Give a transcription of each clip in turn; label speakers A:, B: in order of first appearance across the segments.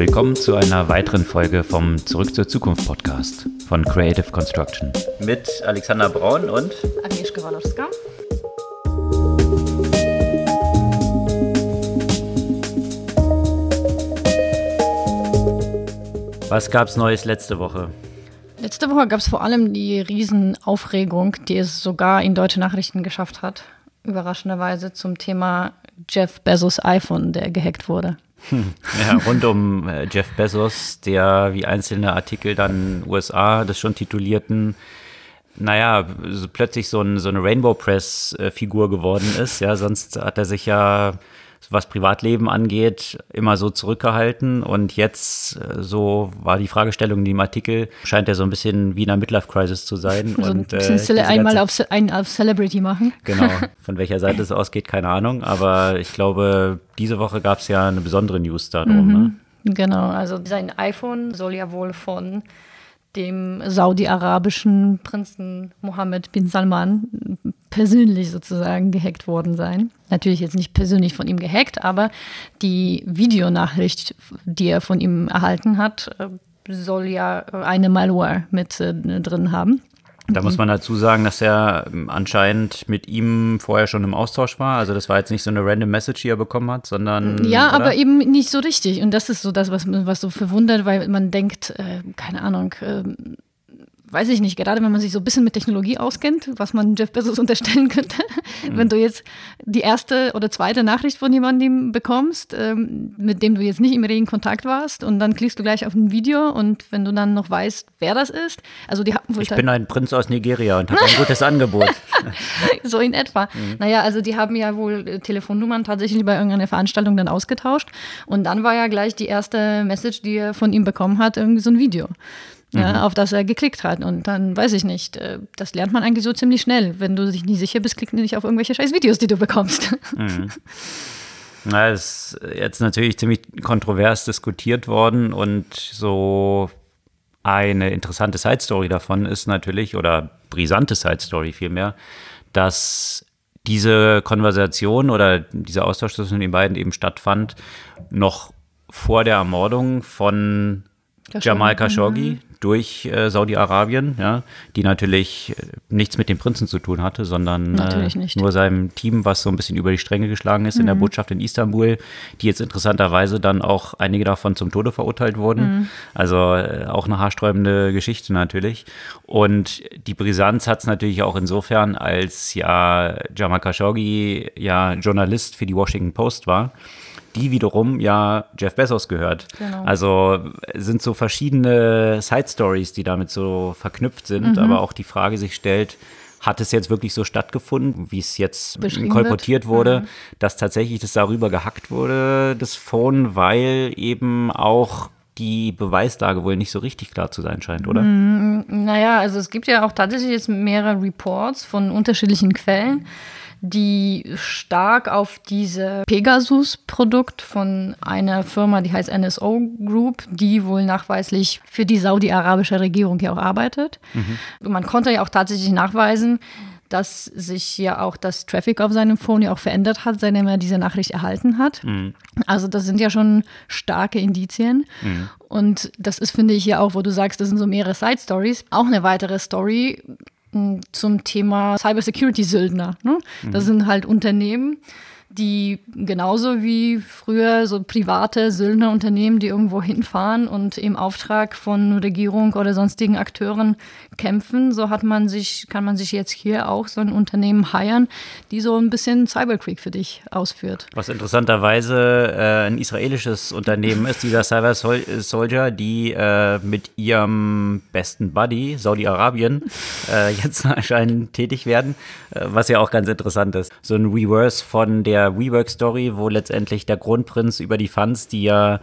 A: Willkommen zu einer weiteren Folge vom Zurück zur Zukunft Podcast von Creative Construction. Mit Alexander Braun und
B: Agnieszka Walowska.
A: Was gab's Neues letzte Woche?
B: Letzte Woche gab es vor allem die Riesenaufregung, die es sogar in deutsche Nachrichten geschafft hat. Überraschenderweise zum Thema Jeff Bezos iPhone, der gehackt wurde.
A: Ja, rund um äh, Jeff Bezos, der wie einzelne Artikel dann USA das schon titulierten, naja, so plötzlich so, ein, so eine Rainbow Press-Figur geworden ist. Ja, sonst hat er sich ja was Privatleben angeht, immer so zurückgehalten. Und jetzt, äh, so war die Fragestellung in dem Artikel, scheint er so ein bisschen wie in einer Midlife-Crisis zu sein.
B: So
A: und,
B: ein bisschen äh, einmal auf, ein, auf Celebrity machen.
A: Genau, von welcher Seite es ausgeht, keine Ahnung. Aber ich glaube, diese Woche gab es ja eine besondere News darum. Mhm. Ne?
B: Genau, also sein iPhone soll ja wohl von dem saudi-arabischen Prinzen Mohammed bin Salman persönlich sozusagen gehackt worden sein. Natürlich jetzt nicht persönlich von ihm gehackt, aber die Videonachricht, die er von ihm erhalten hat, äh, soll ja eine Malware mit äh, drin haben.
A: Da muss man dazu sagen, dass er ähm, anscheinend mit ihm vorher schon im Austausch war. Also das war jetzt nicht so eine random Message, die er bekommen hat, sondern.
B: Ja, oder? aber eben nicht so richtig. Und das ist so das, was, was so verwundert, weil man denkt, äh, keine Ahnung, äh, weiß ich nicht, gerade wenn man sich so ein bisschen mit Technologie auskennt, was man Jeff Bezos unterstellen könnte, mhm. wenn du jetzt die erste oder zweite Nachricht von jemandem bekommst, ähm, mit dem du jetzt nicht im regen Kontakt warst und dann klickst du gleich auf ein Video und wenn du dann noch weißt, wer das ist, also die
A: haben wohl Ich bin ein Prinz aus Nigeria und habe ein gutes Angebot.
B: so in etwa. Mhm. Naja, also die haben ja wohl äh, Telefonnummern tatsächlich bei irgendeiner Veranstaltung dann ausgetauscht und dann war ja gleich die erste Message, die er von ihm bekommen hat, irgendwie so ein Video ja, mhm. auf das er geklickt hat. Und dann weiß ich nicht, äh, das lernt man eigentlich so ziemlich schnell. Wenn du dich nicht sicher bist, klick nicht auf irgendwelche scheiß Videos, die du bekommst.
A: Mhm. Na, das ist jetzt natürlich ziemlich kontrovers diskutiert worden und so eine interessante Side-Story davon ist natürlich, oder brisante Side-Story vielmehr, dass diese Konversation oder dieser Austausch zwischen den beiden eben stattfand, noch vor der Ermordung von Jamal Khashoggi, mhm durch äh, Saudi-Arabien, ja, die natürlich äh, nichts mit dem Prinzen zu tun hatte, sondern äh, nur seinem Team, was so ein bisschen über die Stränge geschlagen ist mhm. in der mhm. Botschaft in Istanbul, die jetzt interessanterweise dann auch einige davon zum Tode verurteilt wurden. Mhm. Also äh, auch eine haarsträubende Geschichte natürlich. Und die Brisanz hat es natürlich auch insofern, als ja Jamal Khashoggi ja Journalist für die Washington Post war die wiederum ja Jeff Bezos gehört. Genau. Also sind so verschiedene Side Stories, die damit so verknüpft sind, mhm. aber auch die Frage sich stellt, hat es jetzt wirklich so stattgefunden, wie es jetzt kolportiert wurde, mhm. dass tatsächlich das darüber gehackt wurde, das Phone, weil eben auch die Beweislage wohl nicht so richtig klar zu sein scheint, oder?
B: Mm, naja, also es gibt ja auch tatsächlich jetzt mehrere Reports von unterschiedlichen Quellen die stark auf diese Pegasus-Produkt von einer Firma, die heißt NSO Group, die wohl nachweislich für die saudi-arabische Regierung ja auch arbeitet. Mhm. Man konnte ja auch tatsächlich nachweisen, dass sich ja auch das Traffic auf seinem Phone ja auch verändert hat, seitdem er diese Nachricht erhalten hat. Mhm. Also das sind ja schon starke Indizien. Mhm. Und das ist, finde ich, ja auch, wo du sagst, das sind so mehrere Side-Stories. Auch eine weitere Story, zum Thema Cybersecurity-Söldner. Ne? Das mhm. sind halt Unternehmen, die genauso wie früher so private Söldnerunternehmen, die irgendwo hinfahren und im Auftrag von Regierung oder sonstigen Akteuren kämpfen, so hat man sich, kann man sich jetzt hier auch so ein Unternehmen heiern, die so ein bisschen Cyberkrieg für dich ausführt.
A: Was interessanterweise äh, ein israelisches Unternehmen ist, dieser Cyber Soldier, die äh, mit ihrem besten Buddy Saudi-Arabien äh, jetzt anscheinend tätig werden, äh, was ja auch ganz interessant ist. So ein Reverse von der der WeWork-Story, wo letztendlich der Kronprinz über die Funds, die ja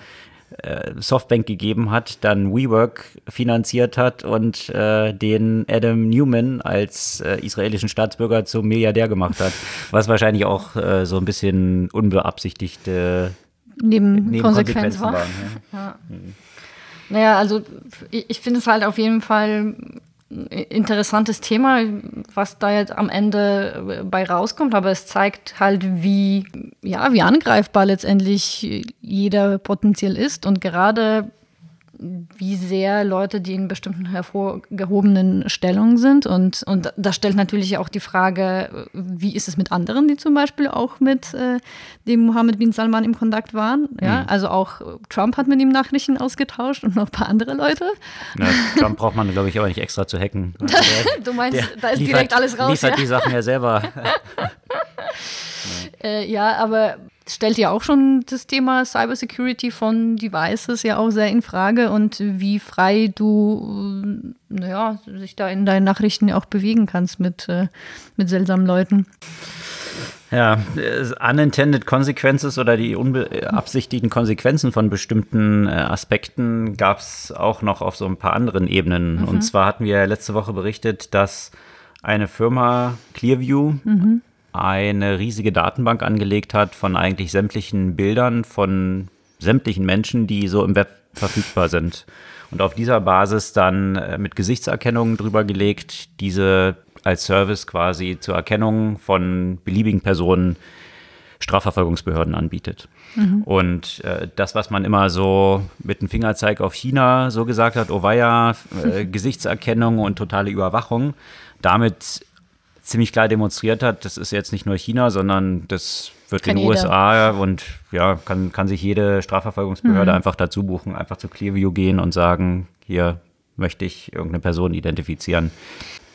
A: äh, Softbank gegeben hat, dann WeWork finanziert hat und äh, den Adam Newman als äh, israelischen Staatsbürger zum Milliardär gemacht hat. Was wahrscheinlich auch äh, so ein bisschen unbeabsichtigte
B: Nebenkonsequenzen war. waren ja. Ja. Naja, also ich, ich finde es halt auf jeden Fall interessantes Thema, was da jetzt am Ende bei rauskommt, aber es zeigt halt, wie, ja, wie angreifbar letztendlich jeder potenziell ist. Und gerade wie sehr Leute, die in bestimmten hervorgehobenen Stellungen sind. Und, und das stellt natürlich auch die Frage, wie ist es mit anderen, die zum Beispiel auch mit äh, dem Mohammed bin Salman im Kontakt waren. Ja? Mhm. Also auch Trump hat mit ihm Nachrichten ausgetauscht und noch ein paar andere Leute.
A: Na, Trump braucht man, glaube ich, aber nicht extra zu hacken.
B: du meinst, da ist liefert, direkt alles raus.
A: Liefert ja? die Sachen ja selber.
B: äh, ja, aber stellt ja auch schon das Thema Cybersecurity von Devices ja auch sehr in Frage und wie frei du, äh, naja, sich da in deinen Nachrichten auch bewegen kannst mit, äh, mit seltsamen Leuten.
A: Ja, unintended consequences oder die unbeabsichtigten Konsequenzen von bestimmten äh, Aspekten gab es auch noch auf so ein paar anderen Ebenen. Mhm. Und zwar hatten wir letzte Woche berichtet, dass eine Firma Clearview mhm eine riesige Datenbank angelegt hat von eigentlich sämtlichen Bildern von sämtlichen Menschen, die so im Web verfügbar sind. Und auf dieser Basis dann äh, mit Gesichtserkennung drüber gelegt, diese als Service quasi zur Erkennung von beliebigen Personen Strafverfolgungsbehörden anbietet. Mhm. Und äh, das, was man immer so mit dem Fingerzeig auf China so gesagt hat, oh weia, äh, Gesichtserkennung und totale Überwachung, damit ziemlich klar demonstriert hat, das ist jetzt nicht nur China, sondern das wird kann in den USA und ja, kann, kann sich jede Strafverfolgungsbehörde mhm. einfach dazu buchen, einfach zu Clearview gehen und sagen, hier möchte ich irgendeine Person identifizieren.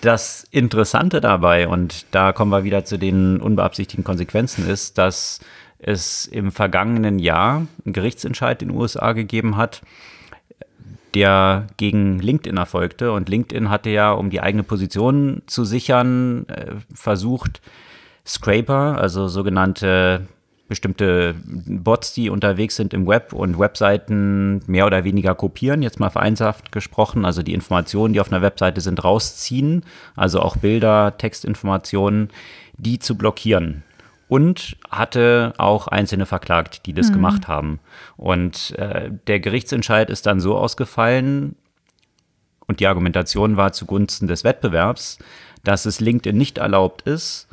A: Das Interessante dabei, und da kommen wir wieder zu den unbeabsichtigten Konsequenzen, ist, dass es im vergangenen Jahr einen Gerichtsentscheid in den USA gegeben hat, der gegen LinkedIn erfolgte. Und LinkedIn hatte ja, um die eigene Position zu sichern, äh, versucht, Scraper, also sogenannte bestimmte Bots, die unterwegs sind im Web und Webseiten mehr oder weniger kopieren, jetzt mal vereinfacht gesprochen, also die Informationen, die auf einer Webseite sind, rausziehen, also auch Bilder, Textinformationen, die zu blockieren und hatte auch Einzelne verklagt, die das mhm. gemacht haben. Und äh, der Gerichtsentscheid ist dann so ausgefallen und die Argumentation war zugunsten des Wettbewerbs, dass es LinkedIn nicht erlaubt ist,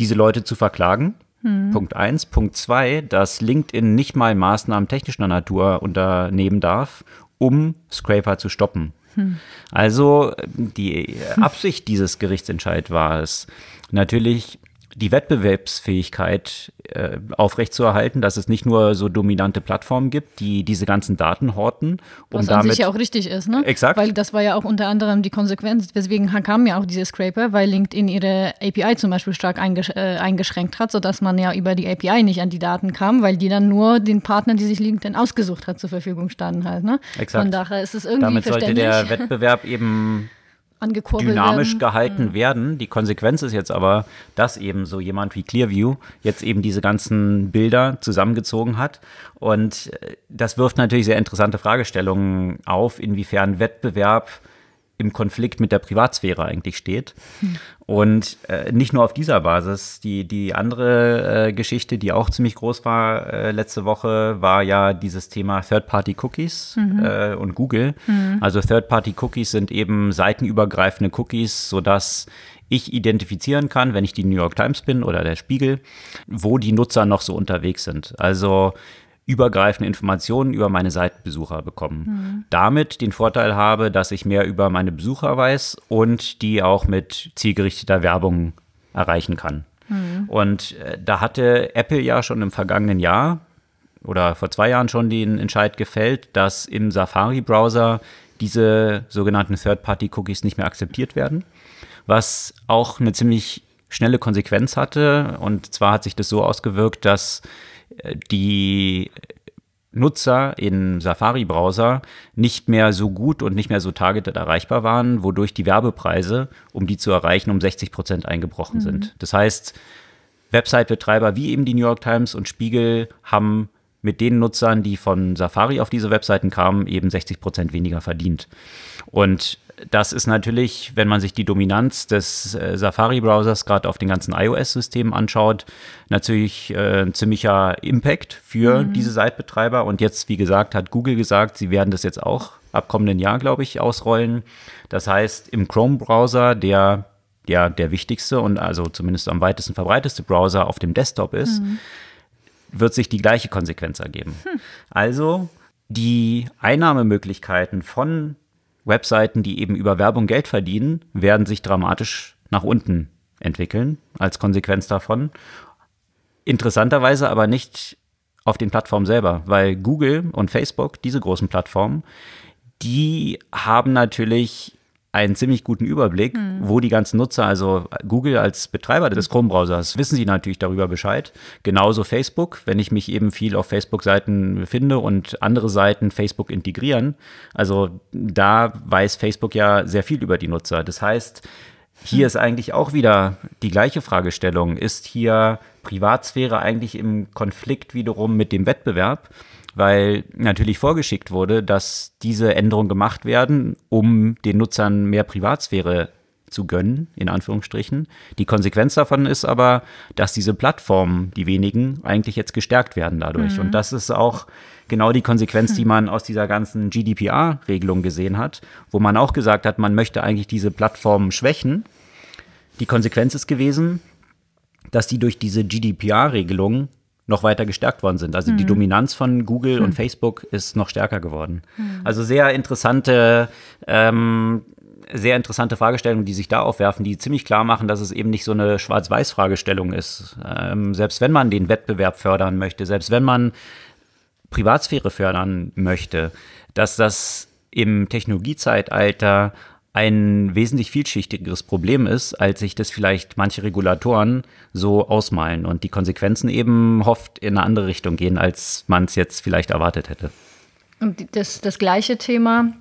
A: diese Leute zu verklagen. Mhm. Punkt eins. Punkt zwei, dass LinkedIn nicht mal Maßnahmen technischer Natur unternehmen darf, um Scraper zu stoppen. Hm. Also die Absicht dieses Gerichtsentscheids war es, natürlich die Wettbewerbsfähigkeit äh, aufrechtzuerhalten, dass es nicht nur so dominante Plattformen gibt, die diese ganzen Daten horten.
B: Um Was damit, an sich ja auch richtig ist, ne?
A: Exakt.
B: Weil das war ja auch unter anderem die Konsequenz, weswegen kam ja auch diese Scraper, weil LinkedIn ihre API zum Beispiel stark eingesch äh, eingeschränkt hat, sodass man ja über die API nicht an die Daten kam, weil die dann nur den Partnern, die sich LinkedIn ausgesucht hat, zur Verfügung standen halt, ne?
A: Exakt.
B: Von daher ist es irgendwie
A: Damit sollte der Wettbewerb eben dynamisch werden. gehalten mhm. werden. Die Konsequenz ist jetzt aber, dass eben so jemand wie Clearview jetzt eben diese ganzen Bilder zusammengezogen hat. Und äh, das wirft natürlich sehr interessante Fragestellungen auf, inwiefern Wettbewerb im Konflikt mit der Privatsphäre eigentlich steht. Hm. Und äh, nicht nur auf dieser Basis. Die, die andere äh, Geschichte, die auch ziemlich groß war äh, letzte Woche, war ja dieses Thema Third-Party-Cookies mhm. Äh, und Google. Mhm. Also Third-Party-Cookies sind eben seitenübergreifende Cookies, sodass ich identifizieren kann, wenn ich die New York Times bin oder der Spiegel, wo die Nutzer noch so unterwegs sind. Also übergreifende Informationen über meine Seitenbesucher bekommen. Mhm. Damit den Vorteil habe, dass ich mehr über meine Besucher weiß und die auch mit zielgerichteter Werbung erreichen kann. Mhm. Und äh, da hatte Apple ja schon im vergangenen Jahr oder vor zwei Jahren schon den Entscheid gefällt, dass im Safari-Browser diese sogenannten Third-Party-Cookies nicht mehr akzeptiert werden, was auch eine ziemlich schnelle Konsequenz hatte. Und zwar hat sich das so ausgewirkt, dass die Nutzer im Safari-Browser nicht mehr so gut und nicht mehr so targeted erreichbar waren, wodurch die Werbepreise, um die zu erreichen, um 60 Prozent eingebrochen mhm. sind. Das heißt, Website-Betreiber wie eben die New York Times und Spiegel haben mit den Nutzern, die von Safari auf diese Webseiten kamen, eben 60 Prozent weniger verdient. Und das ist natürlich, wenn man sich die Dominanz des äh, Safari-Browsers gerade auf den ganzen iOS-Systemen anschaut, natürlich äh, ein ziemlicher Impact für mhm. diese Seitbetreiber. Und jetzt, wie gesagt, hat Google gesagt, sie werden das jetzt auch ab kommenden Jahr, glaube ich, ausrollen. Das heißt, im Chrome-Browser, der ja der wichtigste und also zumindest am weitesten verbreiteste Browser auf dem Desktop ist, mhm. wird sich die gleiche Konsequenz ergeben. Hm. Also die Einnahmemöglichkeiten von Webseiten, die eben über Werbung Geld verdienen, werden sich dramatisch nach unten entwickeln als Konsequenz davon. Interessanterweise aber nicht auf den Plattformen selber, weil Google und Facebook, diese großen Plattformen, die haben natürlich einen ziemlich guten Überblick, mhm. wo die ganzen Nutzer, also Google als Betreiber des Chrome-Browsers, wissen sie natürlich darüber Bescheid. Genauso Facebook, wenn ich mich eben viel auf Facebook-Seiten befinde und andere Seiten Facebook integrieren. Also da weiß Facebook ja sehr viel über die Nutzer. Das heißt, hier ist eigentlich auch wieder die gleiche Fragestellung. Ist hier Privatsphäre eigentlich im Konflikt wiederum mit dem Wettbewerb? Weil natürlich vorgeschickt wurde, dass diese Änderungen gemacht werden, um den Nutzern mehr Privatsphäre zu gönnen, in Anführungsstrichen. Die Konsequenz davon ist aber, dass diese Plattformen, die wenigen, eigentlich jetzt gestärkt werden dadurch. Mhm. Und das ist auch genau die Konsequenz, die man aus dieser ganzen GDPR-Regelung gesehen hat, wo man auch gesagt hat, man möchte eigentlich diese Plattformen schwächen. Die Konsequenz ist gewesen, dass die durch diese GDPR-Regelung noch weiter gestärkt worden sind. Also mhm. die Dominanz von Google mhm. und Facebook ist noch stärker geworden. Mhm. Also sehr interessante, ähm, sehr interessante Fragestellungen, die sich da aufwerfen, die ziemlich klar machen, dass es eben nicht so eine Schwarz-Weiß-Fragestellung ist. Ähm, selbst wenn man den Wettbewerb fördern möchte, selbst wenn man Privatsphäre fördern möchte, dass das im Technologiezeitalter ein wesentlich vielschichtigeres Problem ist, als sich das vielleicht manche Regulatoren so ausmalen und die Konsequenzen eben oft in eine andere Richtung gehen, als man es jetzt vielleicht erwartet hätte.
B: Und das, das gleiche Thema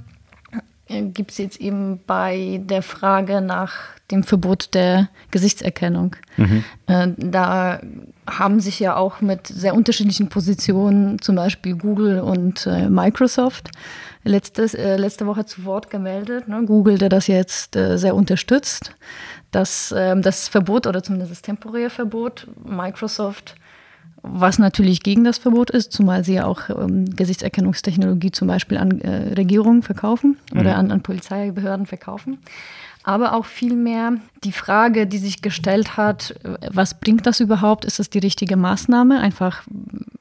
B: gibt es jetzt eben bei der Frage nach dem Verbot der Gesichtserkennung. Mhm. Äh, da haben sich ja auch mit sehr unterschiedlichen Positionen, zum Beispiel Google und äh, Microsoft, letztes, äh, letzte Woche zu Wort gemeldet. Ne? Google, der das jetzt äh, sehr unterstützt, dass ähm, das Verbot oder zumindest das temporäre Verbot Microsoft was natürlich gegen das Verbot ist, zumal sie ja auch ähm, Gesichtserkennungstechnologie zum Beispiel an äh, Regierungen verkaufen oder mhm. an, an Polizeibehörden verkaufen aber auch vielmehr die Frage, die sich gestellt hat, was bringt das überhaupt? Ist es die richtige Maßnahme, einfach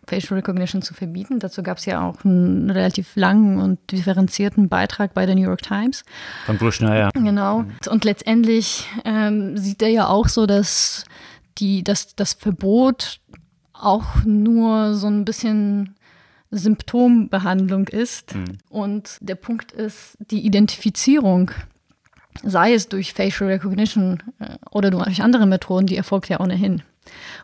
B: Facial Recognition zu verbieten? Dazu gab es ja auch einen relativ langen und differenzierten Beitrag bei der New York Times.
A: Von Bushner, ja.
B: Genau. Und letztendlich ähm, sieht er ja auch so, dass die, dass das Verbot auch nur so ein bisschen Symptombehandlung ist. Mhm. Und der Punkt ist die Identifizierung sei es durch Facial Recognition äh, oder durch andere Methoden, die erfolgt ja ohnehin.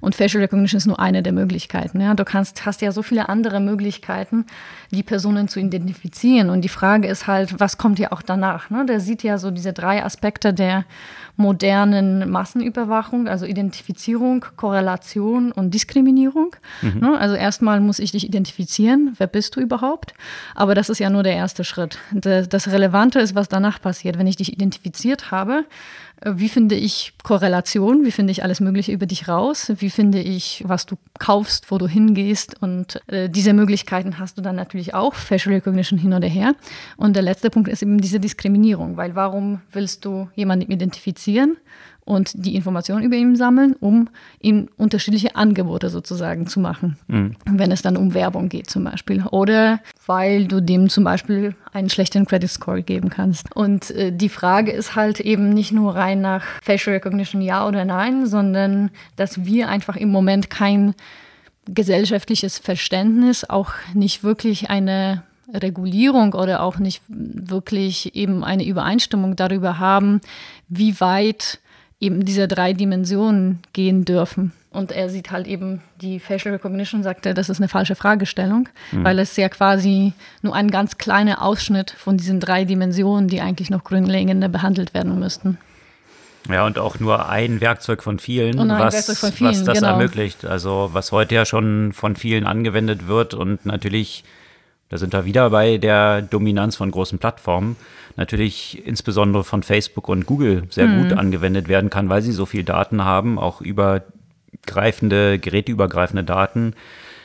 B: Und Facial Recognition ist nur eine der Möglichkeiten. Ja. Du kannst, hast ja so viele andere Möglichkeiten, die Personen zu identifizieren. Und die Frage ist halt, was kommt ja auch danach? Ne? Der sieht ja so diese drei Aspekte der modernen Massenüberwachung, also Identifizierung, Korrelation und Diskriminierung. Mhm. Ne? Also erstmal muss ich dich identifizieren, wer bist du überhaupt? Aber das ist ja nur der erste Schritt. Das Relevante ist, was danach passiert. Wenn ich dich identifiziert habe, wie finde ich Korrelation? Wie finde ich alles Mögliche über dich raus? Wie finde ich, was du kaufst, wo du hingehst? Und äh, diese Möglichkeiten hast du dann natürlich auch, Facial Recognition hin oder her. Und der letzte Punkt ist eben diese Diskriminierung, weil warum willst du jemanden identifizieren und die Informationen über ihn sammeln, um ihm unterschiedliche Angebote sozusagen zu machen, mhm. wenn es dann um Werbung geht zum Beispiel. Oder weil du dem zum Beispiel einen schlechten Credit Score geben kannst. Und äh, die Frage ist halt eben nicht nur rein nach Facial Recognition ja oder nein, sondern dass wir einfach im Moment kein gesellschaftliches Verständnis, auch nicht wirklich eine Regulierung oder auch nicht wirklich eben eine Übereinstimmung darüber haben, wie weit eben diese drei Dimensionen gehen dürfen. Und er sieht halt eben die Facial Recognition, sagt er, das ist eine falsche Fragestellung, mhm. weil es ja quasi nur ein ganz kleiner Ausschnitt von diesen drei Dimensionen, die eigentlich noch grundlegender behandelt werden müssten.
A: Ja, und auch nur ein Werkzeug von vielen, was, von vielen, was das genau. ermöglicht. Also was heute ja schon von vielen angewendet wird und natürlich, da sind wir wieder bei der Dominanz von großen Plattformen natürlich insbesondere von Facebook und Google sehr mhm. gut angewendet werden kann, weil sie so viel Daten haben, auch übergreifende, geräteübergreifende Daten,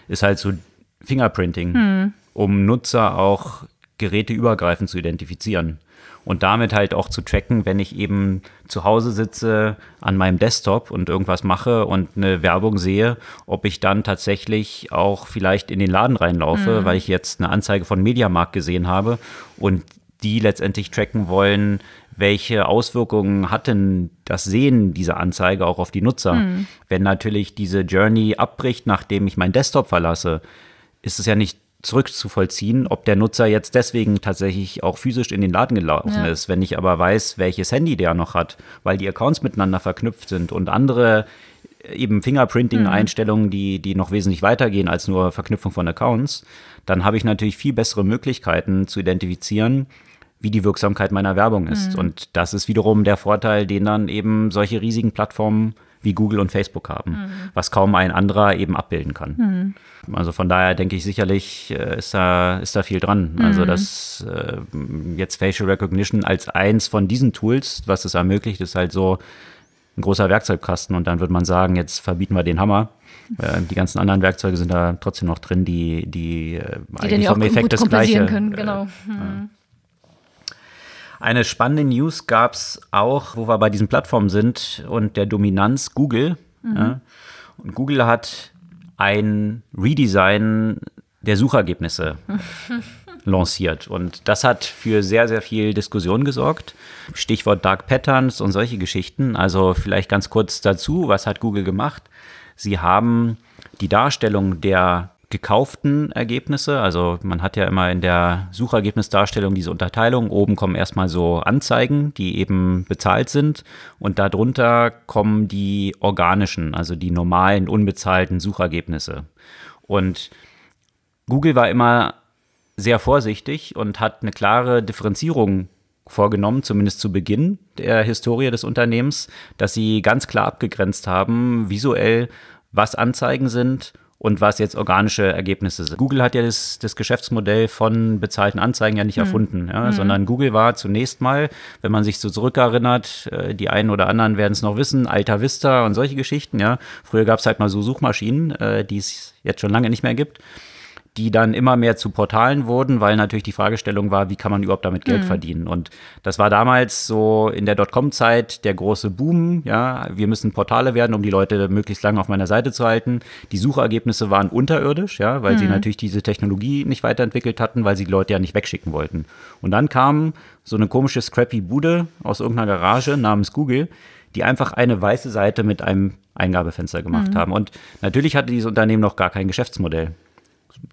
A: ist halt so Fingerprinting, mhm. um Nutzer auch geräteübergreifend zu identifizieren und damit halt auch zu tracken, wenn ich eben zu Hause sitze an meinem Desktop und irgendwas mache und eine Werbung sehe, ob ich dann tatsächlich auch vielleicht in den Laden reinlaufe, mhm. weil ich jetzt eine Anzeige von Mediamarkt gesehen habe und die letztendlich tracken wollen, welche Auswirkungen hat denn das Sehen dieser Anzeige auch auf die Nutzer? Mhm. Wenn natürlich diese Journey abbricht, nachdem ich meinen Desktop verlasse, ist es ja nicht zurückzuvollziehen, ob der Nutzer jetzt deswegen tatsächlich auch physisch in den Laden gelaufen ja. ist. Wenn ich aber weiß, welches Handy der noch hat, weil die Accounts miteinander verknüpft sind und andere äh, eben Fingerprinting-Einstellungen, die, die noch wesentlich weitergehen als nur Verknüpfung von Accounts, dann habe ich natürlich viel bessere Möglichkeiten zu identifizieren, wie die Wirksamkeit meiner Werbung ist. Mhm. Und das ist wiederum der Vorteil, den dann eben solche riesigen Plattformen wie Google und Facebook haben, mhm. was kaum ein anderer eben abbilden kann. Mhm. Also von daher denke ich sicherlich äh, ist da, ist da viel dran. Mhm. Also dass äh, jetzt Facial Recognition als eins von diesen Tools, was es ermöglicht, ist halt so ein großer Werkzeugkasten und dann würde man sagen, jetzt verbieten wir den Hammer. Äh, die ganzen anderen Werkzeuge sind da trotzdem noch drin, die, die,
B: äh, die eigentlich vom Effekt das gleiche. Können, genau.
A: Äh, mhm. Eine spannende News gab es auch, wo wir bei diesen Plattformen sind und der Dominanz Google. Mhm. Ja. Und Google hat ein Redesign der Suchergebnisse lanciert. Und das hat für sehr, sehr viel Diskussion gesorgt. Stichwort Dark Patterns und solche Geschichten. Also vielleicht ganz kurz dazu, was hat Google gemacht? Sie haben die Darstellung der gekauften Ergebnisse. Also man hat ja immer in der Suchergebnisdarstellung diese Unterteilung. Oben kommen erstmal so Anzeigen, die eben bezahlt sind. Und darunter kommen die organischen, also die normalen, unbezahlten Suchergebnisse. Und Google war immer sehr vorsichtig und hat eine klare Differenzierung vorgenommen, zumindest zu Beginn der Historie des Unternehmens, dass sie ganz klar abgegrenzt haben, visuell, was Anzeigen sind und was jetzt organische Ergebnisse sind. Google hat ja das, das Geschäftsmodell von bezahlten Anzeigen ja nicht mhm. erfunden, ja, mhm. sondern Google war zunächst mal, wenn man sich so zurückerinnert, äh, die einen oder anderen werden es noch wissen, Alta Vista und solche Geschichten, ja. Früher gab es halt mal so Suchmaschinen, äh, die es jetzt schon lange nicht mehr gibt die dann immer mehr zu Portalen wurden, weil natürlich die Fragestellung war, wie kann man überhaupt damit Geld mhm. verdienen? Und das war damals so in der Dotcom-Zeit der große Boom. Ja, wir müssen Portale werden, um die Leute möglichst lange auf meiner Seite zu halten. Die Suchergebnisse waren unterirdisch, ja, weil mhm. sie natürlich diese Technologie nicht weiterentwickelt hatten, weil sie die Leute ja nicht wegschicken wollten. Und dann kam so eine komische scrappy Bude aus irgendeiner Garage namens Google, die einfach eine weiße Seite mit einem Eingabefenster gemacht mhm. haben. Und natürlich hatte dieses Unternehmen noch gar kein Geschäftsmodell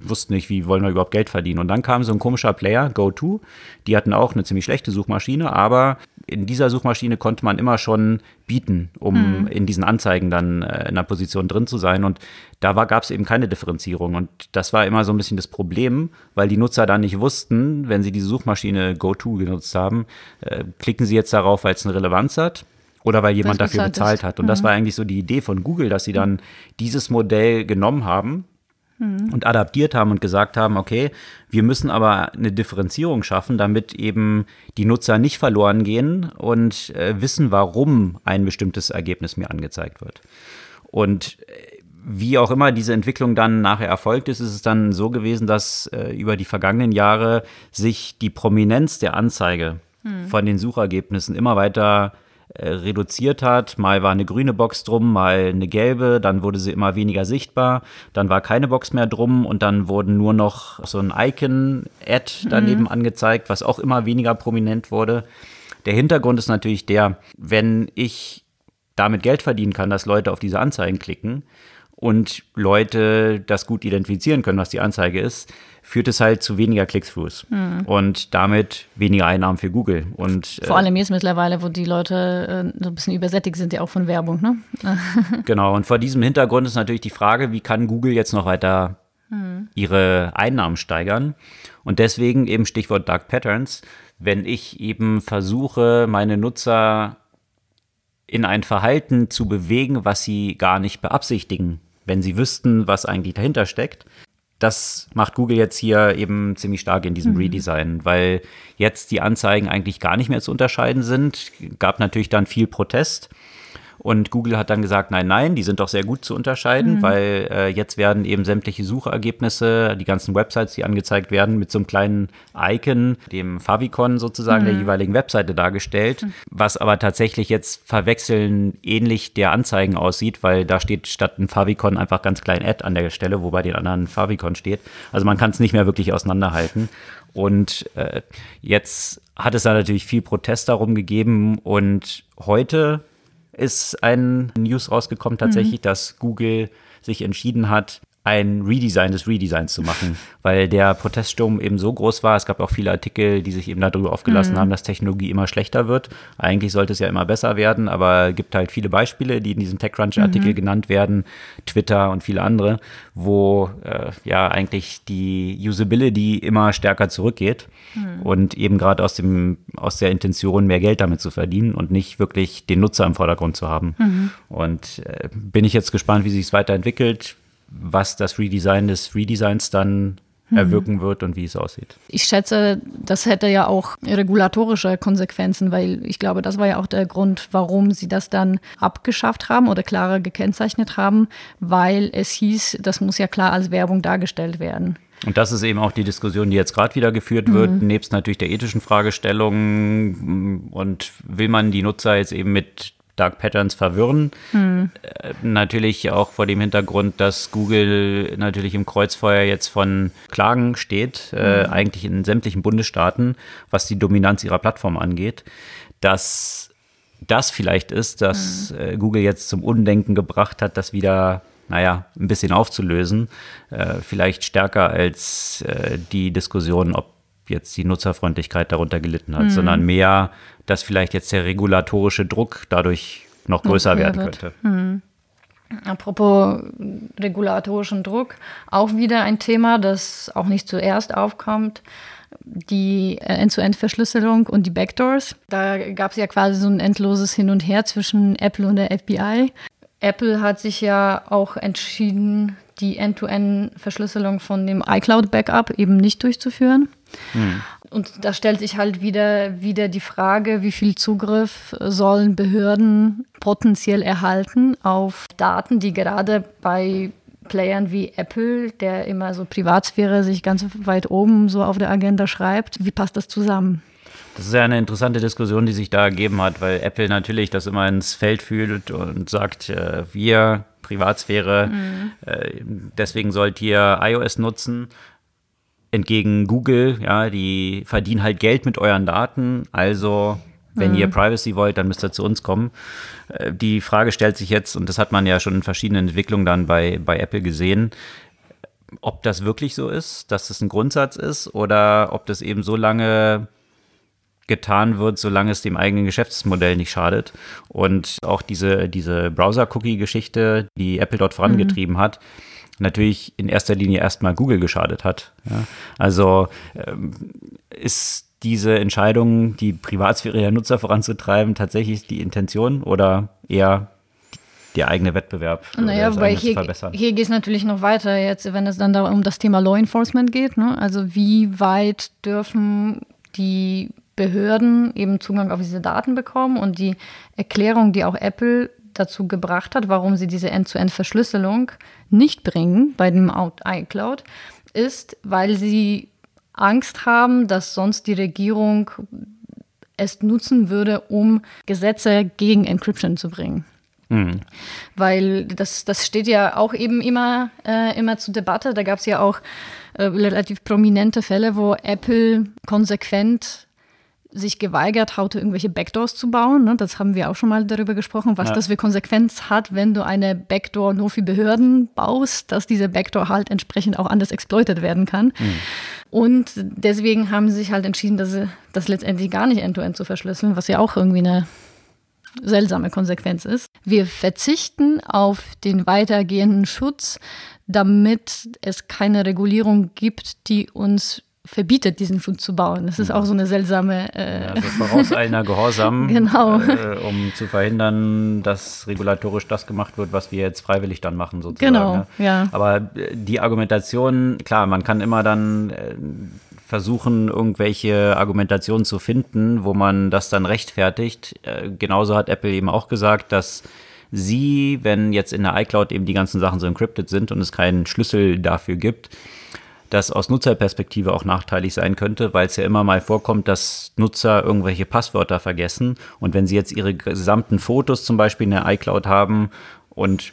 A: wussten nicht, wie wollen wir überhaupt Geld verdienen. Und dann kam so ein komischer Player, GoTo, die hatten auch eine ziemlich schlechte Suchmaschine, aber in dieser Suchmaschine konnte man immer schon bieten, um mhm. in diesen Anzeigen dann äh, in einer Position drin zu sein. Und da gab es eben keine Differenzierung. Und das war immer so ein bisschen das Problem, weil die Nutzer dann nicht wussten, wenn sie diese Suchmaschine GoTo genutzt haben, äh, klicken sie jetzt darauf, weil es eine Relevanz hat oder weil jemand dafür bezahlt hat. Und mhm. das war eigentlich so die Idee von Google, dass sie dann dieses Modell genommen haben mhm. und adaptiert haben und gesagt haben, okay, wir müssen aber eine Differenzierung schaffen, damit eben die Nutzer nicht verloren gehen und äh, wissen, warum ein bestimmtes Ergebnis mir angezeigt wird. Und äh, wie auch immer diese Entwicklung dann nachher erfolgt ist, ist es dann so gewesen, dass äh, über die vergangenen Jahre sich die Prominenz der Anzeige mhm. von den Suchergebnissen immer weiter äh, reduziert hat. Mal war eine grüne Box drum, mal eine gelbe, dann wurde sie immer weniger sichtbar, dann war keine Box mehr drum und dann wurden nur noch so ein Icon-Ad daneben mhm. angezeigt, was auch immer weniger prominent wurde. Der Hintergrund ist natürlich der, wenn ich damit Geld verdienen kann, dass Leute auf diese Anzeigen klicken und Leute das gut identifizieren können, was die Anzeige ist, führt es halt zu weniger Click-Throughs mhm. und damit weniger Einnahmen für Google. Und,
B: äh, Vor allem jetzt mittlerweile, wo die Leute äh, so ein bisschen übersättigt sind, ja auch von Werbung. Ne?
A: genau, und vor diesem Hintergrund ist natürlich die Frage, wie kann Google jetzt noch weiter mhm. ihre Einnahmen steigern? Und deswegen eben Stichwort Dark Patterns, wenn ich eben versuche, meine Nutzer in ein Verhalten zu bewegen, was sie gar nicht beabsichtigen, wenn sie wüssten, was eigentlich dahinter steckt, das macht Google jetzt hier eben ziemlich stark in diesem mhm. Redesign, weil jetzt die Anzeigen eigentlich gar nicht mehr zu unterscheiden sind. Gab natürlich dann viel Protest. Und Google hat dann gesagt, nein, nein, die sind doch sehr gut zu unterscheiden, mhm. weil äh, jetzt werden eben sämtliche Suchergebnisse, die ganzen Websites, die angezeigt werden, mit so einem kleinen Icon, dem Favicon sozusagen mhm. der jeweiligen Webseite dargestellt, mhm. was aber tatsächlich jetzt verwechseln ähnlich der Anzeigen aussieht, weil da steht statt ein Favicon einfach ganz klein Ad an der Stelle, wo bei den anderen Favicon steht. Also man kann es nicht mehr wirklich auseinanderhalten. Und äh, jetzt hat es da natürlich viel Protest darum gegeben und heute ist ein News rausgekommen tatsächlich, mhm. dass Google sich entschieden hat, ein Redesign des Redesigns zu machen, weil der Proteststurm eben so groß war. Es gab auch viele Artikel, die sich eben darüber aufgelassen mhm. haben, dass Technologie immer schlechter wird. Eigentlich sollte es ja immer besser werden, aber es gibt halt viele Beispiele, die in diesem TechCrunch-Artikel mhm. genannt werden, Twitter und viele andere, wo äh, ja eigentlich die Usability immer stärker zurückgeht mhm. und eben gerade aus aus der Intention mehr Geld damit zu verdienen und nicht wirklich den Nutzer im Vordergrund zu haben. Mhm. Und äh, bin ich jetzt gespannt, wie sich es weiterentwickelt was das Redesign des Redesigns dann mhm. erwirken wird und wie es aussieht.
B: Ich schätze, das hätte ja auch regulatorische Konsequenzen, weil ich glaube, das war ja auch der Grund, warum sie das dann abgeschafft haben oder klarer gekennzeichnet haben, weil es hieß, das muss ja klar als Werbung dargestellt werden.
A: Und das ist eben auch die Diskussion, die jetzt gerade wieder geführt wird, mhm. nebst natürlich der ethischen Fragestellung. Und will man die Nutzer jetzt eben mit Dark Patterns verwirren. Hm. Äh, natürlich auch vor dem Hintergrund, dass Google natürlich im Kreuzfeuer jetzt von Klagen steht, äh, hm. eigentlich in sämtlichen Bundesstaaten, was die Dominanz ihrer Plattform angeht, dass das vielleicht ist, dass hm. äh, Google jetzt zum Undenken gebracht hat, das wieder naja, ein bisschen aufzulösen. Äh, vielleicht stärker als äh, die Diskussion, ob jetzt die Nutzerfreundlichkeit darunter gelitten hat, mhm. sondern mehr, dass vielleicht jetzt der regulatorische Druck dadurch noch größer noch werden könnte. Mhm.
B: Apropos regulatorischen Druck, auch wieder ein Thema, das auch nicht zuerst aufkommt die äh, End-zu-End-Verschlüsselung und die Backdoors. Da gab es ja quasi so ein endloses Hin und Her zwischen Apple und der FBI. Apple hat sich ja auch entschieden, die End-to-End-Verschlüsselung von dem iCloud-Backup eben nicht durchzuführen. Mhm. Und da stellt sich halt wieder, wieder die Frage, wie viel Zugriff sollen Behörden potenziell erhalten auf Daten, die gerade bei Playern wie Apple, der immer so Privatsphäre sich ganz weit oben so auf der Agenda schreibt, wie passt das zusammen?
A: Das ist ja eine interessante Diskussion, die sich da ergeben hat, weil Apple natürlich das immer ins Feld fühlt und sagt, äh, wir Privatsphäre, mhm. äh, deswegen sollt ihr iOS nutzen entgegen Google, ja, die verdienen halt Geld mit euren Daten. Also, wenn mhm. ihr Privacy wollt, dann müsst ihr zu uns kommen. Äh, die Frage stellt sich jetzt, und das hat man ja schon in verschiedenen Entwicklungen dann bei, bei Apple gesehen, ob das wirklich so ist, dass das ein Grundsatz ist oder ob das eben so lange getan wird, solange es dem eigenen Geschäftsmodell nicht schadet. Und auch diese, diese Browser-Cookie-Geschichte, die Apple dort vorangetrieben mhm. hat, natürlich in erster Linie erstmal Google geschadet hat. Ja? Also ähm, ist diese Entscheidung, die Privatsphäre der Nutzer voranzutreiben, tatsächlich die Intention oder eher der eigene Wettbewerb
B: naja, wobei hier, verbessern. Hier geht es natürlich noch weiter jetzt, wenn es dann da um das Thema Law Enforcement geht. Ne? Also wie weit dürfen die Behörden eben Zugang auf diese Daten bekommen und die Erklärung, die auch Apple dazu gebracht hat, warum sie diese End-zu-End-Verschlüsselung nicht bringen bei dem iCloud, ist, weil sie Angst haben, dass sonst die Regierung es nutzen würde, um Gesetze gegen Encryption zu bringen. Mhm. Weil das, das steht ja auch eben immer, äh, immer zur Debatte. Da gab es ja auch äh, relativ prominente Fälle, wo Apple konsequent sich geweigert hat, irgendwelche Backdoors zu bauen. Ne? Das haben wir auch schon mal darüber gesprochen, was ja. das für Konsequenz hat, wenn du eine Backdoor nur für Behörden baust, dass diese Backdoor halt entsprechend auch anders exploitet werden kann. Mhm. Und deswegen haben sie sich halt entschieden, dass sie das letztendlich gar nicht end-to-end -end zu verschlüsseln, was ja auch irgendwie eine seltsame Konsequenz ist. Wir verzichten auf den weitergehenden Schutz, damit es keine Regulierung gibt, die uns verbietet, diesen Schutz zu bauen. Das ist auch so eine seltsame.
A: Äh ja, also vorauseilender Gehorsam,
B: genau.
A: äh, um zu verhindern, dass regulatorisch das gemacht wird, was wir jetzt freiwillig dann machen, sozusagen.
B: Genau, ne? ja.
A: Aber äh, die Argumentation, klar, man kann immer dann äh, versuchen, irgendwelche Argumentationen zu finden, wo man das dann rechtfertigt. Äh, genauso hat Apple eben auch gesagt, dass sie, wenn jetzt in der iCloud eben die ganzen Sachen so encrypted sind und es keinen Schlüssel dafür gibt, das aus Nutzerperspektive auch nachteilig sein könnte, weil es ja immer mal vorkommt, dass Nutzer irgendwelche Passwörter vergessen. Und wenn sie jetzt ihre gesamten Fotos zum Beispiel in der iCloud haben und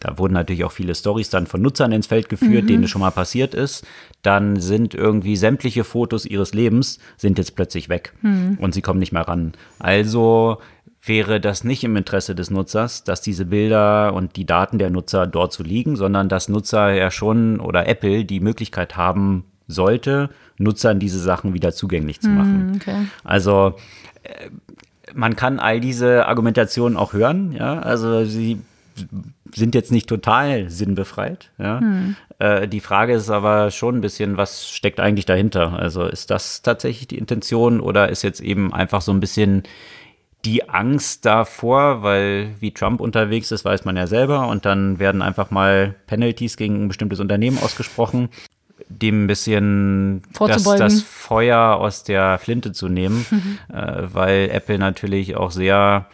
A: da wurden natürlich auch viele Stories dann von Nutzern ins Feld geführt, mhm. denen es schon mal passiert ist. Dann sind irgendwie sämtliche Fotos ihres Lebens sind jetzt plötzlich weg mhm. und sie kommen nicht mehr ran. Also wäre das nicht im Interesse des Nutzers, dass diese Bilder und die Daten der Nutzer dort so liegen, sondern dass Nutzer ja schon oder Apple die Möglichkeit haben sollte, Nutzern diese Sachen wieder zugänglich zu machen. Mm, okay. Also äh, man kann all diese Argumentationen auch hören, ja, also sie sind jetzt nicht total sinnbefreit. Ja? Hm. Äh, die Frage ist aber schon ein bisschen, was steckt eigentlich dahinter? Also ist das tatsächlich die Intention oder ist jetzt eben einfach so ein bisschen die Angst davor, weil wie Trump unterwegs ist, weiß man ja selber und dann werden einfach mal Penalties gegen ein bestimmtes Unternehmen ausgesprochen, dem ein bisschen das, das, Feuer aus der Flinte zu nehmen, mhm. äh, weil Apple natürlich auch sehr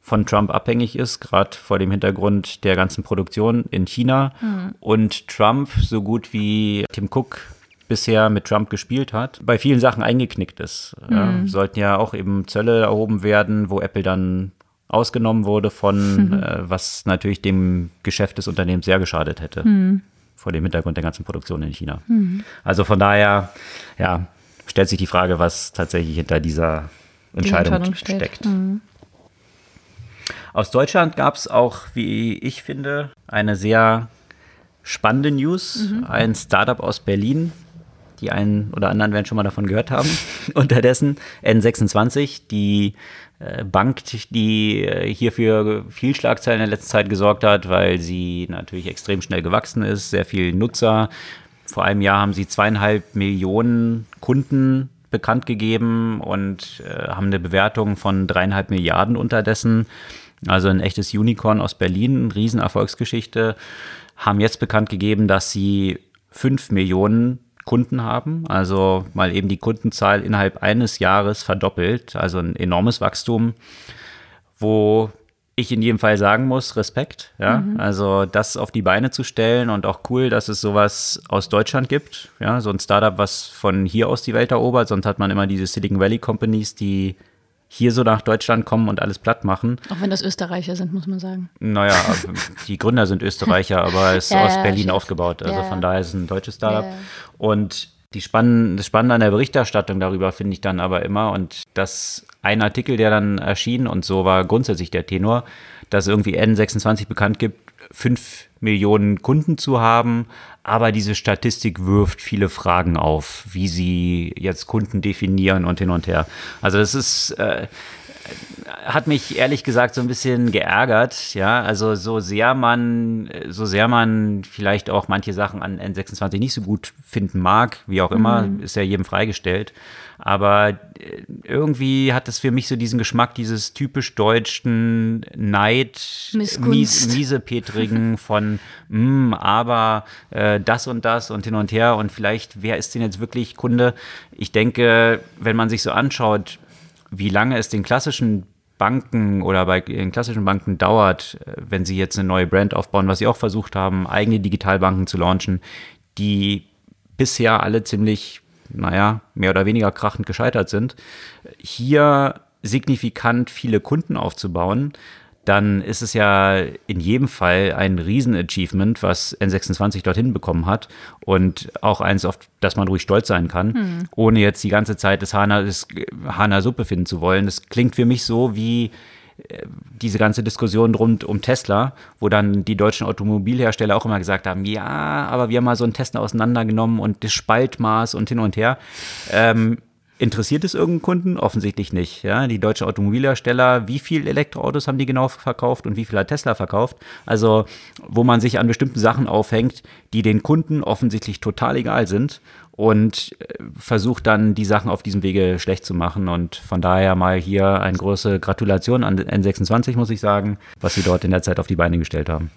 A: von Trump abhängig ist, gerade vor dem Hintergrund der ganzen Produktion in China mhm. und Trump so gut wie Tim Cook bisher mit Trump gespielt hat, bei vielen Sachen eingeknickt ist. Mhm. Ja, sollten ja auch eben Zölle erhoben werden, wo Apple dann ausgenommen wurde von, mhm. äh, was natürlich dem Geschäft des Unternehmens sehr geschadet hätte. Mhm. Vor dem Hintergrund der ganzen Produktion in China. Mhm. Also von daher, ja, stellt sich die Frage, was tatsächlich hinter dieser Entscheidung, die Entscheidung steckt. Mhm. Aus Deutschland gab es auch, wie ich finde, eine sehr spannende News. Mhm. Ein Startup aus Berlin die einen oder anderen werden schon mal davon gehört haben. Unterdessen N26, die äh, Bank, die äh, hier für viel Schlagzeilen in der letzten Zeit gesorgt hat, weil sie natürlich extrem schnell gewachsen ist, sehr viel Nutzer. Vor einem Jahr haben sie zweieinhalb Millionen Kunden bekannt gegeben und äh, haben eine Bewertung von dreieinhalb Milliarden unterdessen. Also ein echtes Unicorn aus Berlin, Riesenerfolgsgeschichte. Haben jetzt bekannt gegeben, dass sie fünf Millionen Kunden haben. Also mal eben die Kundenzahl innerhalb eines Jahres verdoppelt. Also ein enormes Wachstum, wo ich in jedem Fall sagen muss, Respekt. Ja, mhm. also das auf die Beine zu stellen und auch cool, dass es sowas aus Deutschland gibt. Ja, so ein Startup, was von hier aus die Welt erobert. Sonst hat man immer diese Silicon Valley Companies, die hier so nach Deutschland kommen und alles platt machen.
B: Auch wenn das Österreicher sind, muss man sagen.
A: Naja, die Gründer sind Österreicher, aber es ist ja, aus ja, Berlin aufgebaut. Also ja. von daher ist es ein deutsches Startup. Und die Spann das Spannende an der Berichterstattung darüber finde ich dann aber immer, und das ein Artikel, der dann erschien, und so war grundsätzlich der Tenor, dass irgendwie N26 bekannt gibt, fünf Millionen Kunden zu haben. Aber diese Statistik wirft viele Fragen auf, wie sie jetzt Kunden definieren und hin und her. Also das ist, äh, hat mich ehrlich gesagt so ein bisschen geärgert. Ja, also so sehr man, so sehr man vielleicht auch manche Sachen an N26 nicht so gut finden mag, wie auch immer, mhm. ist ja jedem freigestellt. Aber äh, irgendwie hat es für mich so diesen Geschmack dieses typisch deutschen Neid, mies, miesepetrigen von, mm, aber äh, das und das und hin und her und vielleicht, wer ist denn jetzt wirklich Kunde? Ich denke, wenn man sich so anschaut, wie lange es den klassischen Banken oder bei den klassischen Banken dauert, äh, wenn sie jetzt eine neue Brand aufbauen, was sie auch versucht haben, eigene Digitalbanken zu launchen, die bisher alle ziemlich naja, mehr oder weniger krachend gescheitert sind, hier signifikant viele Kunden aufzubauen, dann ist es ja in jedem Fall ein Riesen-Achievement, was N26 dorthin bekommen hat und auch eins, auf das man ruhig stolz sein kann, hm. ohne jetzt die ganze Zeit das Hana, das Hana Suppe finden zu wollen. Das klingt für mich so wie diese ganze Diskussion rund um Tesla, wo dann die deutschen Automobilhersteller auch immer gesagt haben, ja, aber wir haben mal so einen Tesla auseinandergenommen und das Spaltmaß und hin und her. Ähm, Interessiert es irgendeinen Kunden? Offensichtlich nicht. Ja, die deutschen Automobilhersteller, wie viele Elektroautos haben die genau verkauft und wie viel hat Tesla verkauft? Also, wo man sich an bestimmten Sachen aufhängt, die den Kunden offensichtlich total egal sind und äh, versucht dann die Sachen auf diesem Wege schlecht zu machen. Und von daher mal hier eine große Gratulation an N26, muss ich sagen, was sie dort in der Zeit auf die Beine gestellt haben.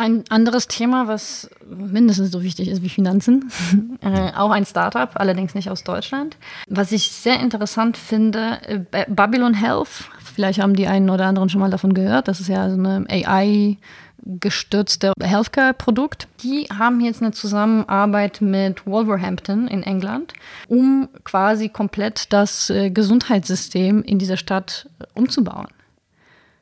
B: Ein anderes Thema, was mindestens so wichtig ist wie Finanzen, äh, auch ein Startup, allerdings nicht aus Deutschland. Was ich sehr interessant finde, äh, Babylon Health, vielleicht haben die einen oder anderen schon mal davon gehört, das ist ja so eine AI- gestützte Healthcare-Produkt. Die haben jetzt eine Zusammenarbeit mit Wolverhampton in England, um quasi komplett das äh, Gesundheitssystem in dieser Stadt äh, umzubauen.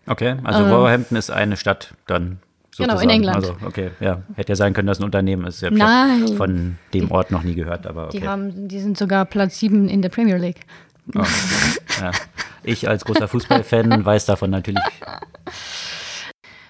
A: Okay, also ähm, Wolverhampton ist eine Stadt dann.
B: Sozusagen. Genau, in England.
A: Also, okay, ja. Hätte ja sein können, dass ein Unternehmen ist. Ich habe von dem Ort noch nie gehört, aber okay.
B: Die, haben, die sind sogar Platz 7 in der Premier League.
A: Oh, ja. Ich als großer Fußballfan weiß davon natürlich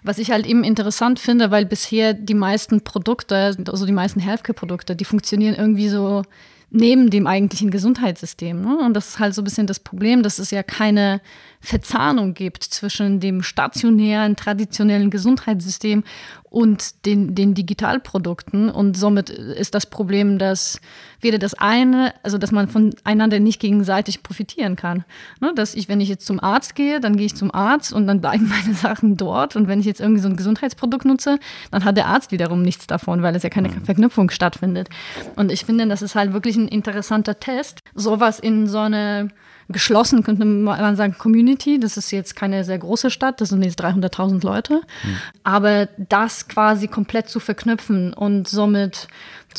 B: was ich halt eben interessant finde, weil bisher die meisten Produkte, also die meisten Healthcare-Produkte, die funktionieren irgendwie so neben dem eigentlichen Gesundheitssystem. Ne? Und das ist halt so ein bisschen das Problem, dass es ja keine Verzahnung gibt zwischen dem stationären, traditionellen Gesundheitssystem und den, den Digitalprodukten. Und somit ist das Problem, dass weder das eine, also dass man voneinander nicht gegenseitig profitieren kann. Ne, dass ich, wenn ich jetzt zum Arzt gehe, dann gehe ich zum Arzt und dann bleiben meine Sachen dort. Und wenn ich jetzt irgendwie so ein Gesundheitsprodukt nutze, dann hat der Arzt wiederum nichts davon, weil es ja keine mhm. Verknüpfung stattfindet. Und ich finde, das ist halt wirklich ein interessanter Test, sowas in so eine geschlossen, könnte man sagen, Community. Das ist jetzt keine sehr große Stadt, das sind jetzt 300.000 Leute. Mhm. Aber das quasi komplett zu verknüpfen und somit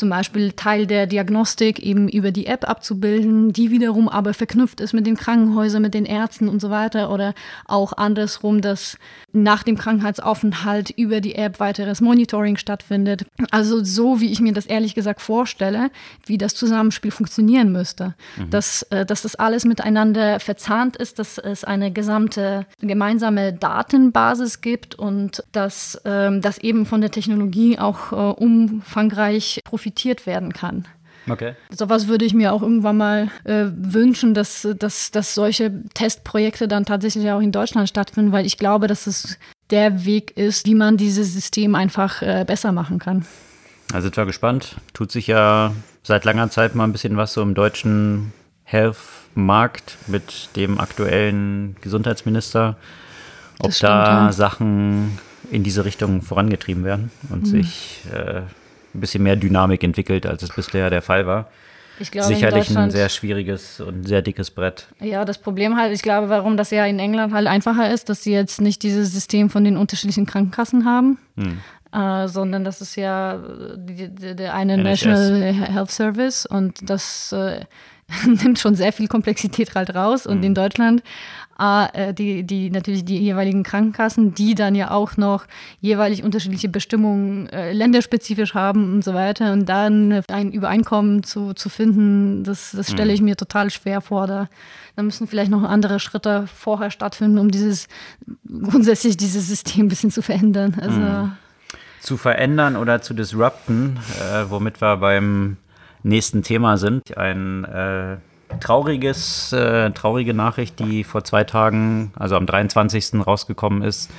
B: zum Beispiel Teil der Diagnostik eben über die App abzubilden, die wiederum aber verknüpft ist mit den Krankenhäusern, mit den Ärzten und so weiter oder auch andersrum, dass nach dem Krankheitsaufenthalt über die App weiteres Monitoring stattfindet. Also so, wie ich mir das ehrlich gesagt vorstelle, wie das Zusammenspiel funktionieren müsste. Mhm. Dass, äh, dass das alles miteinander verzahnt ist, dass es eine gesamte gemeinsame Datenbasis gibt und dass ähm, das eben von der Technologie auch äh, umfangreich profitiert profitiert werden kann.
A: Okay.
B: Sowas würde ich mir auch irgendwann mal äh, wünschen, dass, dass, dass solche Testprojekte dann tatsächlich auch in Deutschland stattfinden, weil ich glaube, dass es der Weg ist, wie man dieses System einfach äh, besser machen kann.
A: Also sind wir gespannt. Tut sich ja seit langer Zeit mal ein bisschen was so im deutschen Health-Markt mit dem aktuellen Gesundheitsminister. Ob stimmt, da ja. Sachen in diese Richtung vorangetrieben werden und mhm. sich äh, ein bisschen mehr Dynamik entwickelt, als es bisher der Fall war. Ich glaube, Sicherlich ein sehr schwieriges und sehr dickes Brett.
B: Ja, das Problem halt, ich glaube, warum das ja in England halt einfacher ist, dass sie jetzt nicht dieses System von den unterschiedlichen Krankenkassen haben, hm. äh, sondern das ist ja der eine NHS. National Health Service und das äh, nimmt schon sehr viel Komplexität halt raus. Und hm. in Deutschland äh, die, die natürlich die jeweiligen Krankenkassen, die dann ja auch noch jeweilig unterschiedliche Bestimmungen äh, länderspezifisch haben und so weiter. Und dann ein Übereinkommen zu, zu finden, das, das stelle ich mhm. mir total schwer vor. Da, da müssen vielleicht noch andere Schritte vorher stattfinden, um dieses grundsätzlich dieses System ein bisschen zu verändern. Also, mhm.
A: Zu verändern oder zu disrupten, äh, womit wir beim nächsten Thema sind. Ein äh, trauriges, äh, traurige Nachricht, die vor zwei Tagen, also am 23. rausgekommen ist.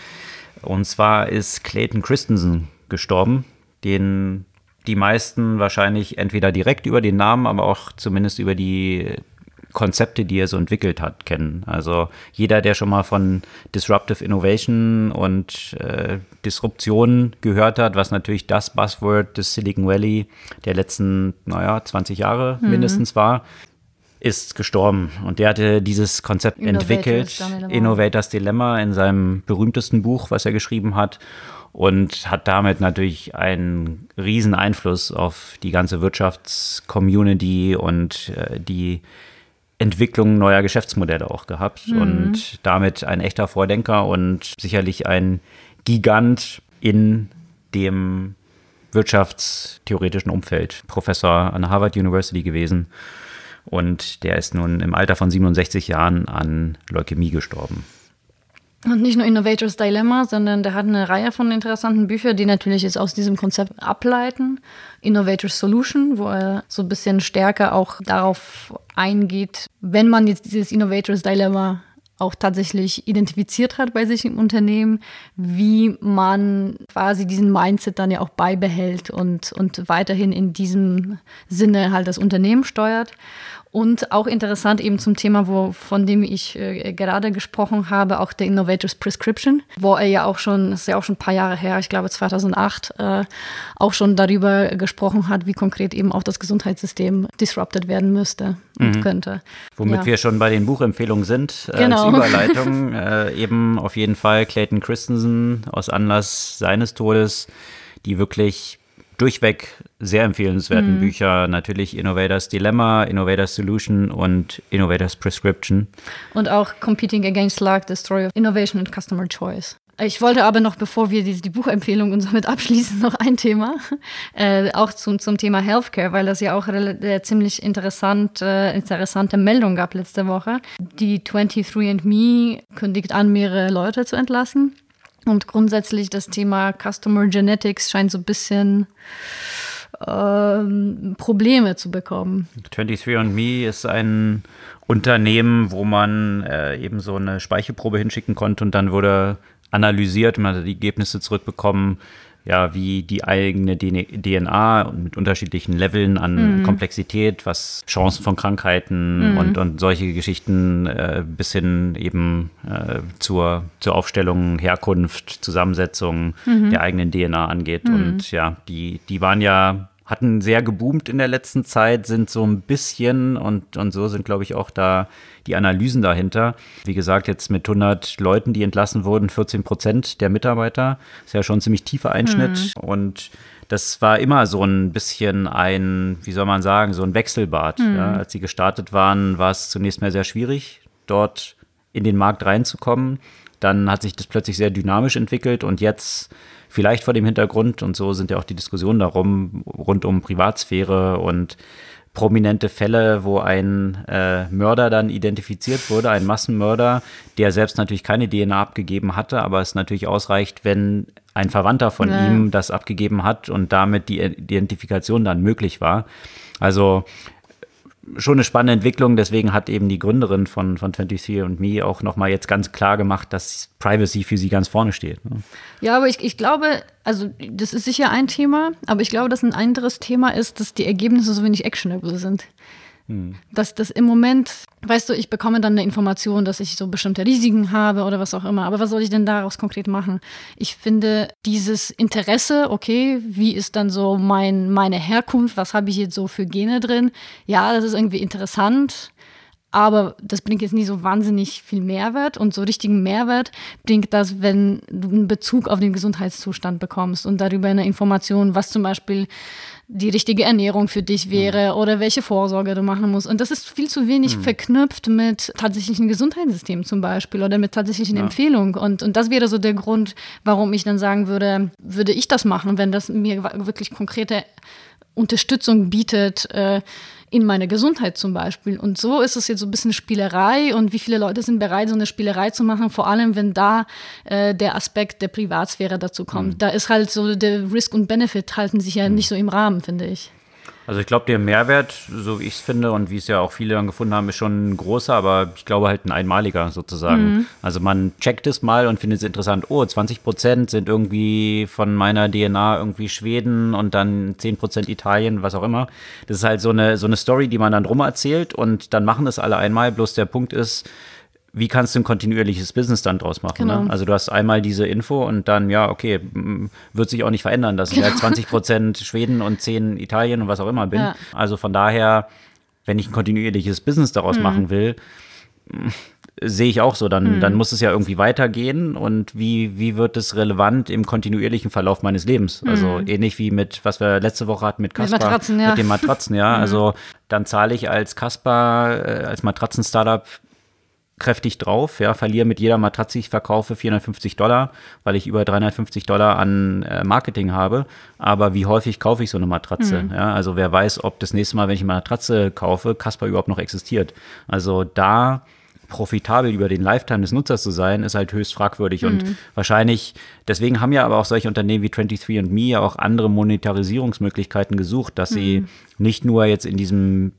A: Und zwar ist Clayton Christensen gestorben, den die meisten wahrscheinlich entweder direkt über den Namen, aber auch zumindest über die Konzepte, die er so entwickelt hat, kennen. Also jeder, der schon mal von Disruptive Innovation und äh, Disruption gehört hat, was natürlich das Buzzword des Silicon Valley der letzten, naja, 20 Jahre mhm. mindestens war, ist gestorben. Und der hatte dieses Konzept Innovators entwickelt, Dilemma. Innovators Dilemma, in seinem berühmtesten Buch, was er geschrieben hat. Und hat damit natürlich einen riesen Einfluss auf die ganze Wirtschaftscommunity und äh, die Entwicklung neuer Geschäftsmodelle auch gehabt. Mhm. Und damit ein echter Vordenker und sicherlich ein Gigant in dem wirtschaftstheoretischen Umfeld. Professor an der Harvard University gewesen und der ist nun im Alter von 67 Jahren an Leukämie gestorben.
B: Und nicht nur Innovators Dilemma, sondern der hat eine Reihe von interessanten Büchern, die natürlich jetzt aus diesem Konzept ableiten. Innovators Solution, wo er so ein bisschen stärker auch darauf eingeht, wenn man jetzt dieses Innovators Dilemma auch tatsächlich identifiziert hat bei sich im Unternehmen, wie man quasi diesen Mindset dann ja auch beibehält und, und weiterhin in diesem Sinne halt das Unternehmen steuert. Und auch interessant eben zum Thema, wo, von dem ich äh, gerade gesprochen habe, auch der Innovators Prescription, wo er ja auch schon, das ist ja auch schon ein paar Jahre her, ich glaube 2008, äh, auch schon darüber gesprochen hat, wie konkret eben auch das Gesundheitssystem disrupted werden müsste und mhm. könnte.
A: Womit ja. wir schon bei den Buchempfehlungen sind, äh, genau. als Überleitung, äh, eben auf jeden Fall Clayton Christensen aus Anlass seines Todes, die wirklich durchweg sehr empfehlenswerten mhm. Bücher. Natürlich Innovators Dilemma, Innovators Solution und Innovators Prescription.
B: Und auch Competing Against Luck, The Story of Innovation and Customer Choice. Ich wollte aber noch, bevor wir die, die Buchempfehlung und somit abschließen, noch ein Thema, äh, auch zum, zum Thema Healthcare, weil das ja auch äh, ziemlich interessant, äh, interessante Meldung gab letzte Woche. Die 23andMe kündigt an, mehrere Leute zu entlassen. Und grundsätzlich das Thema Customer Genetics scheint so ein bisschen ähm, Probleme zu bekommen.
A: 23andMe ist ein Unternehmen, wo man äh, eben so eine Speichelprobe hinschicken konnte und dann wurde analysiert, man hat die Ergebnisse zurückbekommen, ja, wie die eigene DNA mit unterschiedlichen Leveln an mhm. Komplexität, was Chancen von Krankheiten mhm. und, und solche Geschichten äh, bis hin eben äh, zur, zur Aufstellung, Herkunft, Zusammensetzung mhm. der eigenen DNA angeht. Mhm. Und ja, die, die waren ja hatten sehr geboomt in der letzten Zeit, sind so ein bisschen und, und so sind, glaube ich, auch da die Analysen dahinter. Wie gesagt, jetzt mit 100 Leuten, die entlassen wurden, 14 Prozent der Mitarbeiter. Ist ja schon ein ziemlich tiefer Einschnitt. Mhm. Und das war immer so ein bisschen ein, wie soll man sagen, so ein Wechselbad. Mhm. Ja, als sie gestartet waren, war es zunächst mal sehr schwierig, dort in den Markt reinzukommen. Dann hat sich das plötzlich sehr dynamisch entwickelt und jetzt vielleicht vor dem Hintergrund, und so sind ja auch die Diskussionen darum, rund um Privatsphäre und prominente Fälle, wo ein äh, Mörder dann identifiziert wurde, ein Massenmörder, der selbst natürlich keine DNA abgegeben hatte, aber es natürlich ausreicht, wenn ein Verwandter von ja. ihm das abgegeben hat und damit die Identifikation dann möglich war. Also schon eine spannende Entwicklung. Deswegen hat eben die Gründerin von, von 23 und Me auch nochmal jetzt ganz klar gemacht, dass Privacy für sie ganz vorne steht. Ne?
B: Ja, aber ich, ich glaube, also das ist sicher ein Thema, aber ich glaube, dass ein anderes Thema ist, dass die Ergebnisse so wenig actionable sind. Hm. Dass das im Moment, weißt du, ich bekomme dann eine Information, dass ich so bestimmte Risiken habe oder was auch immer. Aber was soll ich denn daraus konkret machen? Ich finde dieses Interesse, okay, wie ist dann so mein, meine Herkunft, was habe ich jetzt so für Gene drin? Ja, das ist irgendwie interessant. Aber das bringt jetzt nie so wahnsinnig viel Mehrwert. Und so richtigen Mehrwert bringt das, wenn du einen Bezug auf den Gesundheitszustand bekommst und darüber eine Information, was zum Beispiel die richtige Ernährung für dich wäre oder welche Vorsorge du machen musst. Und das ist viel zu wenig mhm. verknüpft mit tatsächlichen Gesundheitssystemen zum Beispiel oder mit tatsächlichen ja. Empfehlungen. Und, und das wäre so der Grund, warum ich dann sagen würde, würde ich das machen, wenn das mir wirklich konkrete Unterstützung bietet. Äh, in meiner Gesundheit zum Beispiel. Und so ist es jetzt so ein bisschen Spielerei und wie viele Leute sind bereit, so eine Spielerei zu machen, vor allem wenn da äh, der Aspekt der Privatsphäre dazu kommt. Mhm. Da ist halt so der Risk und Benefit halten sich ja mhm. nicht so im Rahmen, finde ich.
A: Also ich glaube, der Mehrwert, so wie ich es finde und wie es ja auch viele dann gefunden haben, ist schon ein großer, aber ich glaube halt ein einmaliger sozusagen. Mhm. Also man checkt es mal und findet es interessant, oh, 20 Prozent sind irgendwie von meiner DNA irgendwie Schweden und dann 10 Prozent Italien, was auch immer. Das ist halt so eine, so eine Story, die man dann drum erzählt und dann machen das alle einmal. Bloß der Punkt ist, wie kannst du ein kontinuierliches Business dann draus machen? Ne? Genau. Ne? Also du hast einmal diese Info und dann, ja, okay, wird sich auch nicht verändern, dass genau. ich halt 20 Prozent Schweden und 10 Italien und was auch immer bin. Ja. Also von daher, wenn ich ein kontinuierliches Business daraus mhm. machen will, sehe ich auch so, dann, mhm. dann muss es ja irgendwie weitergehen und wie, wie wird es relevant im kontinuierlichen Verlauf meines Lebens? Also mhm. ähnlich wie mit, was wir letzte Woche hatten mit Kaspar, mit, Matratzen, ja. mit den Matratzen, ja. Mhm. Also dann zahle ich als Kaspar, äh, als Matratzen-Startup kräftig drauf, ja, verliere mit jeder Matratze, ich verkaufe, 450 Dollar, weil ich über 350 Dollar an äh, Marketing habe. Aber wie häufig kaufe ich so eine Matratze? Mhm. Ja, also wer weiß, ob das nächste Mal, wenn ich eine Matratze kaufe, Casper überhaupt noch existiert. Also da profitabel über den Lifetime des Nutzers zu sein, ist halt höchst fragwürdig. Mhm. Und wahrscheinlich, deswegen haben ja aber auch solche Unternehmen wie 23andMe ja auch andere Monetarisierungsmöglichkeiten gesucht, dass mhm. sie nicht nur jetzt in diesem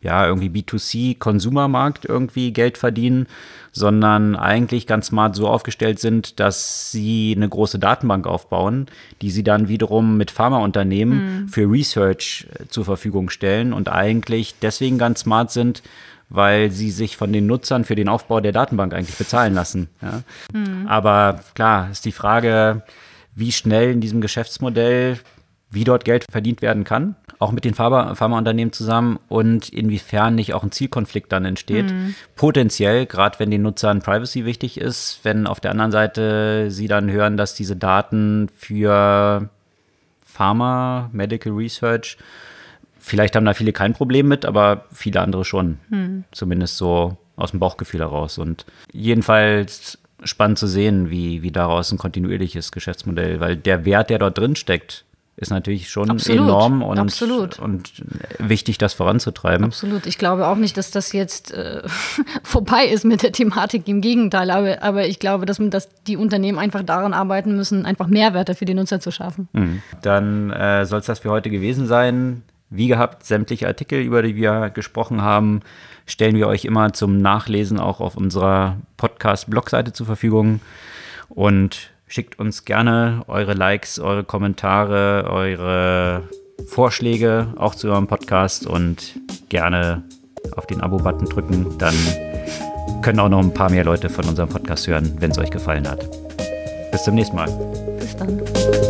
A: ja, irgendwie B2C-Konsumermarkt irgendwie Geld verdienen, sondern eigentlich ganz smart so aufgestellt sind, dass sie eine große Datenbank aufbauen, die sie dann wiederum mit Pharmaunternehmen mhm. für Research äh, zur Verfügung stellen und eigentlich deswegen ganz smart sind, weil sie sich von den Nutzern für den Aufbau der Datenbank eigentlich bezahlen lassen. Ja. Mhm. Aber klar, ist die Frage, wie schnell in diesem Geschäftsmodell, wie dort Geld verdient werden kann auch mit den Pharma Pharmaunternehmen zusammen und inwiefern nicht auch ein Zielkonflikt dann entsteht. Mhm. Potenziell, gerade wenn den Nutzern Privacy wichtig ist, wenn auf der anderen Seite sie dann hören, dass diese Daten für Pharma, Medical Research, vielleicht haben da viele kein Problem mit, aber viele andere schon. Mhm. Zumindest so aus dem Bauchgefühl heraus. Und jedenfalls spannend zu sehen, wie, wie daraus ein kontinuierliches Geschäftsmodell, weil der Wert, der dort drin steckt, ist natürlich schon Absolut. enorm und, Absolut. und wichtig, das voranzutreiben.
B: Absolut. Ich glaube auch nicht, dass das jetzt äh, vorbei ist mit der Thematik. Im Gegenteil, aber, aber ich glaube, dass, dass die Unternehmen einfach daran arbeiten müssen, einfach Mehrwerte für die Nutzer zu schaffen.
A: Mhm. Dann äh, soll es das für heute gewesen sein. Wie gehabt, sämtliche Artikel, über die wir gesprochen haben, stellen wir euch immer zum Nachlesen auch auf unserer Podcast-Blogseite zur Verfügung. Und Schickt uns gerne eure Likes, eure Kommentare, eure Vorschläge auch zu eurem Podcast und gerne auf den Abo-Button drücken. Dann können auch noch ein paar mehr Leute von unserem Podcast hören, wenn es euch gefallen hat. Bis zum nächsten Mal. Bis dann.